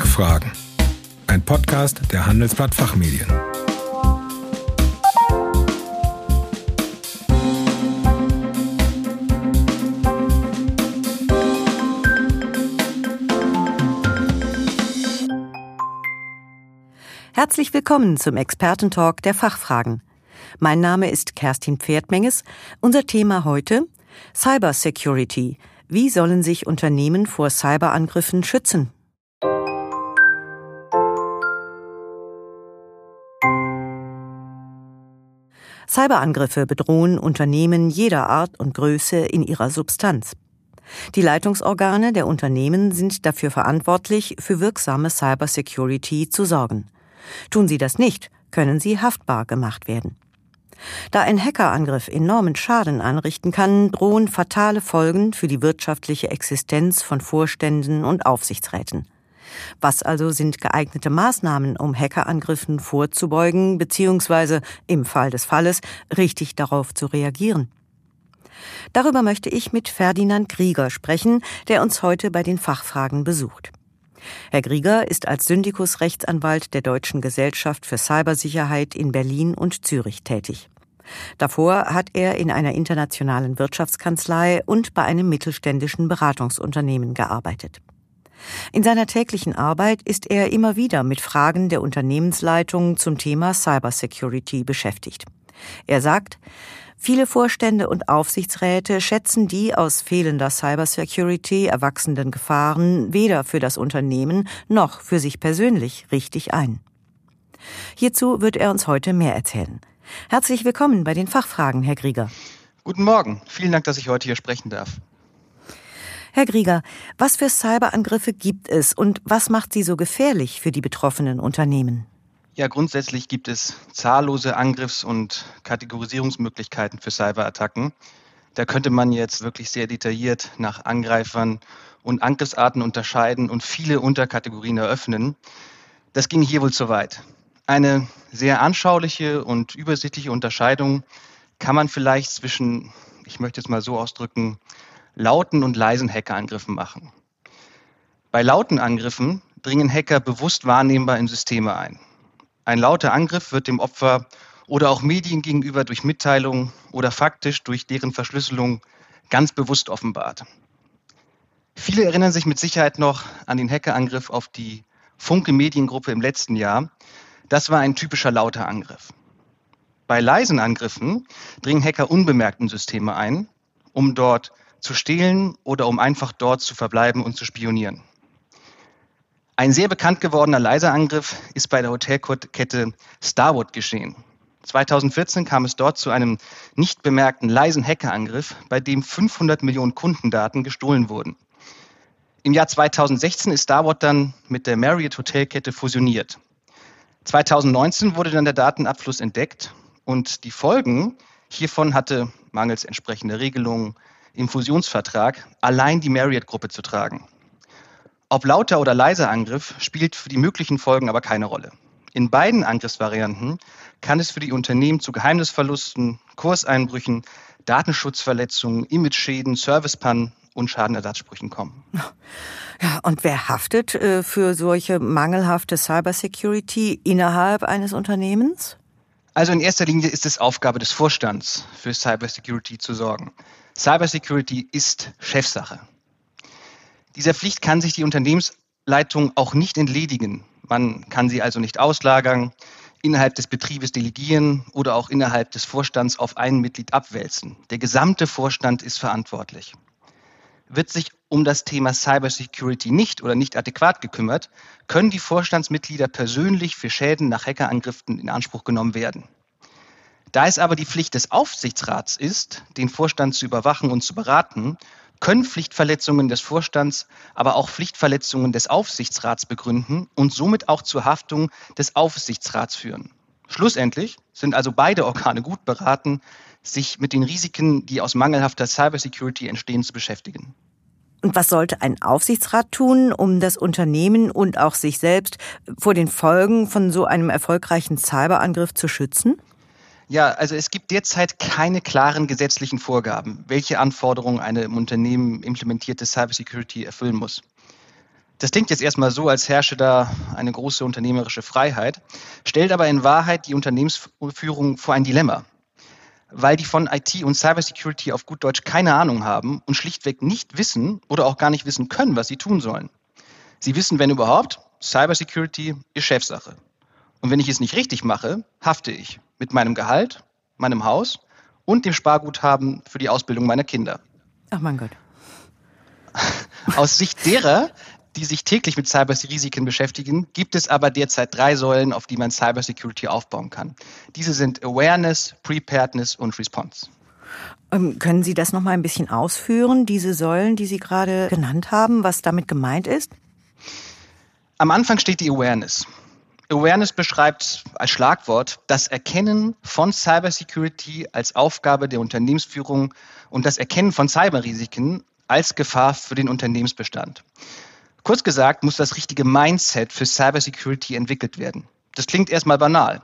Fachfragen. Ein Podcast der Handelsblatt Fachmedien. Herzlich willkommen zum Expertentalk der Fachfragen. Mein Name ist Kerstin Pferdmenges. Unser Thema heute Cybersecurity. Wie sollen sich Unternehmen vor Cyberangriffen schützen? Cyberangriffe bedrohen Unternehmen jeder Art und Größe in ihrer Substanz. Die Leitungsorgane der Unternehmen sind dafür verantwortlich, für wirksame Cybersecurity zu sorgen. Tun sie das nicht, können sie haftbar gemacht werden. Da ein Hackerangriff enormen Schaden anrichten kann, drohen fatale Folgen für die wirtschaftliche Existenz von Vorständen und Aufsichtsräten. Was also sind geeignete Maßnahmen, um Hackerangriffen vorzubeugen bzw. im Fall des Falles richtig darauf zu reagieren? Darüber möchte ich mit Ferdinand Krieger sprechen, der uns heute bei den Fachfragen besucht. Herr Grieger ist als Syndikus-Rechtsanwalt der Deutschen Gesellschaft für Cybersicherheit in Berlin und Zürich tätig. Davor hat er in einer internationalen Wirtschaftskanzlei und bei einem mittelständischen Beratungsunternehmen gearbeitet. In seiner täglichen Arbeit ist er immer wieder mit Fragen der Unternehmensleitung zum Thema Cybersecurity beschäftigt. Er sagt, Viele Vorstände und Aufsichtsräte schätzen die aus fehlender Cybersecurity erwachsenden Gefahren weder für das Unternehmen noch für sich persönlich richtig ein. Hierzu wird er uns heute mehr erzählen. Herzlich willkommen bei den Fachfragen, Herr Grieger. Guten Morgen. Vielen Dank, dass ich heute hier sprechen darf. Herr Grieger, was für Cyberangriffe gibt es und was macht sie so gefährlich für die betroffenen Unternehmen? Ja, grundsätzlich gibt es zahllose Angriffs- und Kategorisierungsmöglichkeiten für Cyberattacken. Da könnte man jetzt wirklich sehr detailliert nach Angreifern und Angriffsarten unterscheiden und viele Unterkategorien eröffnen. Das ging hier wohl zu weit. Eine sehr anschauliche und übersichtliche Unterscheidung kann man vielleicht zwischen, ich möchte es mal so ausdrücken, lauten und leisen Hackerangriffen machen. Bei lauten Angriffen dringen Hacker bewusst wahrnehmbar in Systeme ein. Ein lauter Angriff wird dem Opfer oder auch Medien gegenüber durch Mitteilung oder faktisch durch deren Verschlüsselung ganz bewusst offenbart. Viele erinnern sich mit Sicherheit noch an den Hackerangriff auf die Funke Mediengruppe im letzten Jahr. Das war ein typischer lauter Angriff. Bei leisen Angriffen dringen Hacker unbemerkt in Systeme ein, um dort zu stehlen oder um einfach dort zu verbleiben und zu spionieren. Ein sehr bekannt gewordener Laserangriff ist bei der Hotelkette Starwood geschehen. 2014 kam es dort zu einem nicht bemerkten leisen Hackerangriff, bei dem 500 Millionen Kundendaten gestohlen wurden. Im Jahr 2016 ist Starwood dann mit der Marriott Hotelkette fusioniert. 2019 wurde dann der Datenabfluss entdeckt und die Folgen hiervon hatte mangels entsprechender Regelungen im Fusionsvertrag allein die Marriott-Gruppe zu tragen. Ob lauter oder leiser Angriff spielt für die möglichen Folgen aber keine Rolle. In beiden Angriffsvarianten kann es für die Unternehmen zu Geheimnisverlusten, Kurseinbrüchen, Datenschutzverletzungen, Imageschäden, Servicepannen und Schadenersatzsprüchen kommen. Ja, und wer haftet äh, für solche mangelhafte Cybersecurity innerhalb eines Unternehmens? Also in erster Linie ist es Aufgabe des Vorstands, für Cybersecurity zu sorgen. Cybersecurity ist Chefsache. Dieser Pflicht kann sich die Unternehmensleitung auch nicht entledigen. Man kann sie also nicht auslagern, innerhalb des Betriebes delegieren oder auch innerhalb des Vorstands auf ein Mitglied abwälzen. Der gesamte Vorstand ist verantwortlich. Wird sich um das Thema Cybersecurity nicht oder nicht adäquat gekümmert, können die Vorstandsmitglieder persönlich für Schäden nach Hackerangriffen in Anspruch genommen werden. Da es aber die Pflicht des Aufsichtsrats ist, den Vorstand zu überwachen und zu beraten können Pflichtverletzungen des Vorstands, aber auch Pflichtverletzungen des Aufsichtsrats begründen und somit auch zur Haftung des Aufsichtsrats führen. Schlussendlich sind also beide Organe gut beraten, sich mit den Risiken, die aus mangelhafter Cybersecurity entstehen, zu beschäftigen. Und was sollte ein Aufsichtsrat tun, um das Unternehmen und auch sich selbst vor den Folgen von so einem erfolgreichen Cyberangriff zu schützen? Ja, also es gibt derzeit keine klaren gesetzlichen Vorgaben, welche Anforderungen eine im Unternehmen implementierte Cybersecurity erfüllen muss. Das klingt jetzt erstmal so, als herrsche da eine große unternehmerische Freiheit, stellt aber in Wahrheit die Unternehmensführung vor ein Dilemma. Weil die von IT und Cybersecurity auf gut Deutsch keine Ahnung haben und schlichtweg nicht wissen oder auch gar nicht wissen können, was sie tun sollen. Sie wissen, wenn überhaupt, Cybersecurity ist Chefsache. Und wenn ich es nicht richtig mache, hafte ich mit meinem Gehalt, meinem Haus und dem Sparguthaben für die Ausbildung meiner Kinder. Ach mein Gott. Aus Sicht derer, die sich täglich mit Cyber-Risiken beschäftigen, gibt es aber derzeit drei Säulen, auf die man Cybersecurity aufbauen kann. Diese sind Awareness, Preparedness und Response. Ähm, können Sie das noch mal ein bisschen ausführen, diese Säulen, die Sie gerade genannt haben, was damit gemeint ist? Am Anfang steht die Awareness. Awareness beschreibt als Schlagwort das Erkennen von Cybersecurity als Aufgabe der Unternehmensführung und das Erkennen von Cyberrisiken als Gefahr für den Unternehmensbestand. Kurz gesagt muss das richtige Mindset für Cybersecurity entwickelt werden. Das klingt erstmal banal.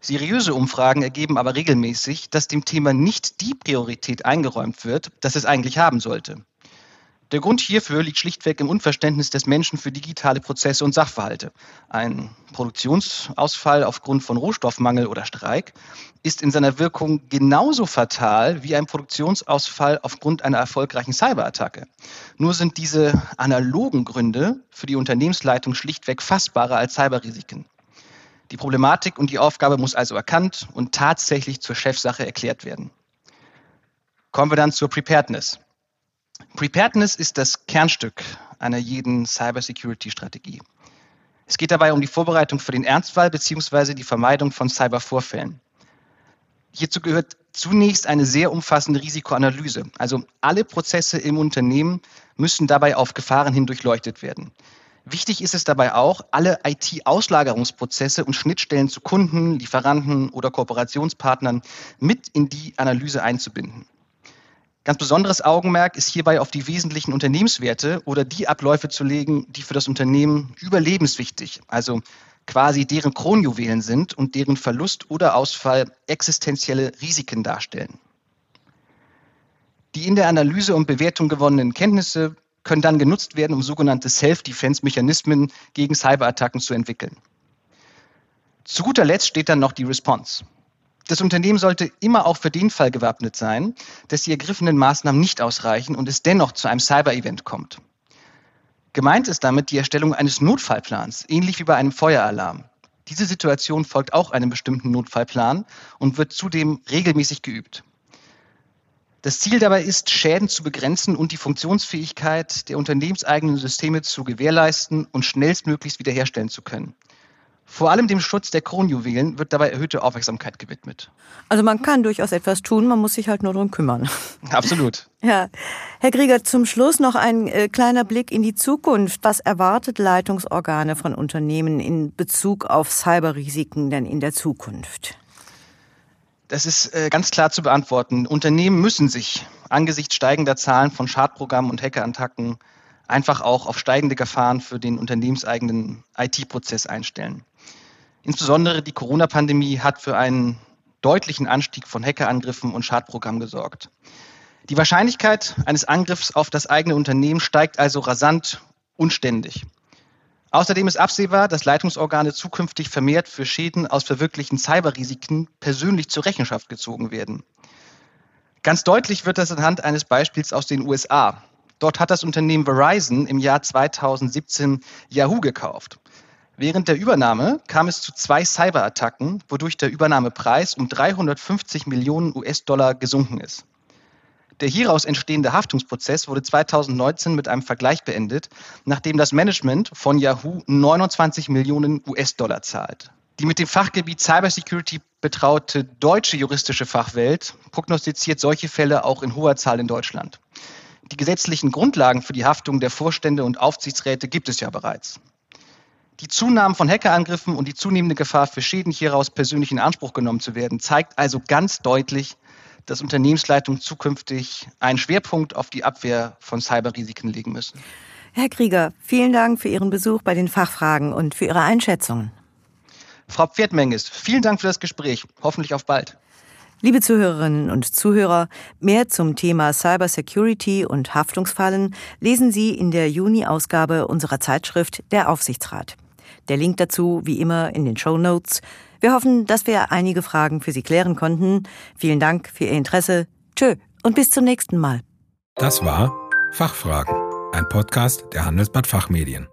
Seriöse Umfragen ergeben aber regelmäßig, dass dem Thema nicht die Priorität eingeräumt wird, das es eigentlich haben sollte. Der Grund hierfür liegt schlichtweg im Unverständnis des Menschen für digitale Prozesse und Sachverhalte. Ein Produktionsausfall aufgrund von Rohstoffmangel oder Streik ist in seiner Wirkung genauso fatal wie ein Produktionsausfall aufgrund einer erfolgreichen Cyberattacke. Nur sind diese analogen Gründe für die Unternehmensleitung schlichtweg fassbarer als Cyberrisiken. Die Problematik und die Aufgabe muss also erkannt und tatsächlich zur Chefsache erklärt werden. Kommen wir dann zur Preparedness. Preparedness ist das Kernstück einer jeden Cybersecurity-Strategie. Es geht dabei um die Vorbereitung für den Ernstfall bzw. die Vermeidung von Cybervorfällen. Hierzu gehört zunächst eine sehr umfassende Risikoanalyse. Also alle Prozesse im Unternehmen müssen dabei auf Gefahren hin durchleuchtet werden. Wichtig ist es dabei auch, alle IT-Auslagerungsprozesse und Schnittstellen zu Kunden, Lieferanten oder Kooperationspartnern mit in die Analyse einzubinden. Ganz besonderes Augenmerk ist hierbei auf die wesentlichen Unternehmenswerte oder die Abläufe zu legen, die für das Unternehmen überlebenswichtig, also quasi deren Kronjuwelen sind und deren Verlust oder Ausfall existenzielle Risiken darstellen. Die in der Analyse und Bewertung gewonnenen Kenntnisse können dann genutzt werden, um sogenannte Self-Defense-Mechanismen gegen Cyberattacken zu entwickeln. Zu guter Letzt steht dann noch die Response. Das Unternehmen sollte immer auch für den Fall gewappnet sein, dass die ergriffenen Maßnahmen nicht ausreichen und es dennoch zu einem Cyber-Event kommt. Gemeint ist damit die Erstellung eines Notfallplans, ähnlich wie bei einem Feueralarm. Diese Situation folgt auch einem bestimmten Notfallplan und wird zudem regelmäßig geübt. Das Ziel dabei ist, Schäden zu begrenzen und die Funktionsfähigkeit der unternehmenseigenen Systeme zu gewährleisten und schnellstmöglichst wiederherstellen zu können. Vor allem dem Schutz der Kronjuwelen wird dabei erhöhte Aufmerksamkeit gewidmet. Also man kann durchaus etwas tun, man muss sich halt nur darum kümmern. Absolut. Ja. Herr Grieger, zum Schluss noch ein äh, kleiner Blick in die Zukunft. Was erwartet Leitungsorgane von Unternehmen in Bezug auf Cyberrisiken denn in der Zukunft? Das ist äh, ganz klar zu beantworten. Unternehmen müssen sich angesichts steigender Zahlen von Schadprogrammen und Hackerattacken einfach auch auf steigende Gefahren für den unternehmenseigenen IT-Prozess einstellen. Insbesondere die Corona-Pandemie hat für einen deutlichen Anstieg von Hackerangriffen und Schadprogrammen gesorgt. Die Wahrscheinlichkeit eines Angriffs auf das eigene Unternehmen steigt also rasant und ständig. Außerdem ist absehbar, dass Leitungsorgane zukünftig vermehrt für Schäden aus verwirklichten Cyberrisiken persönlich zur Rechenschaft gezogen werden. Ganz deutlich wird das anhand eines Beispiels aus den USA. Dort hat das Unternehmen Verizon im Jahr 2017 Yahoo gekauft. Während der Übernahme kam es zu zwei Cyberattacken, wodurch der Übernahmepreis um 350 Millionen US-Dollar gesunken ist. Der hieraus entstehende Haftungsprozess wurde 2019 mit einem Vergleich beendet, nachdem das Management von Yahoo 29 Millionen US-Dollar zahlt. Die mit dem Fachgebiet Cybersecurity betraute deutsche juristische Fachwelt prognostiziert solche Fälle auch in hoher Zahl in Deutschland. Die gesetzlichen Grundlagen für die Haftung der Vorstände und Aufsichtsräte gibt es ja bereits. Die Zunahme von Hackerangriffen und die zunehmende Gefahr für Schäden hieraus persönlich in Anspruch genommen zu werden, zeigt also ganz deutlich, dass Unternehmensleitungen zukünftig einen Schwerpunkt auf die Abwehr von Cyberrisiken legen müssen. Herr Krieger, vielen Dank für Ihren Besuch bei den Fachfragen und für Ihre Einschätzungen. Frau Pferdmenges, vielen Dank für das Gespräch. Hoffentlich auf bald. Liebe Zuhörerinnen und Zuhörer, mehr zum Thema Cybersecurity und Haftungsfallen lesen Sie in der Juni-Ausgabe unserer Zeitschrift Der Aufsichtsrat. Der Link dazu wie immer in den Show Notes. Wir hoffen, dass wir einige Fragen für Sie klären konnten. Vielen Dank für Ihr Interesse. Tschö und bis zum nächsten Mal. Das war Fachfragen, ein Podcast der Handelsblatt Fachmedien.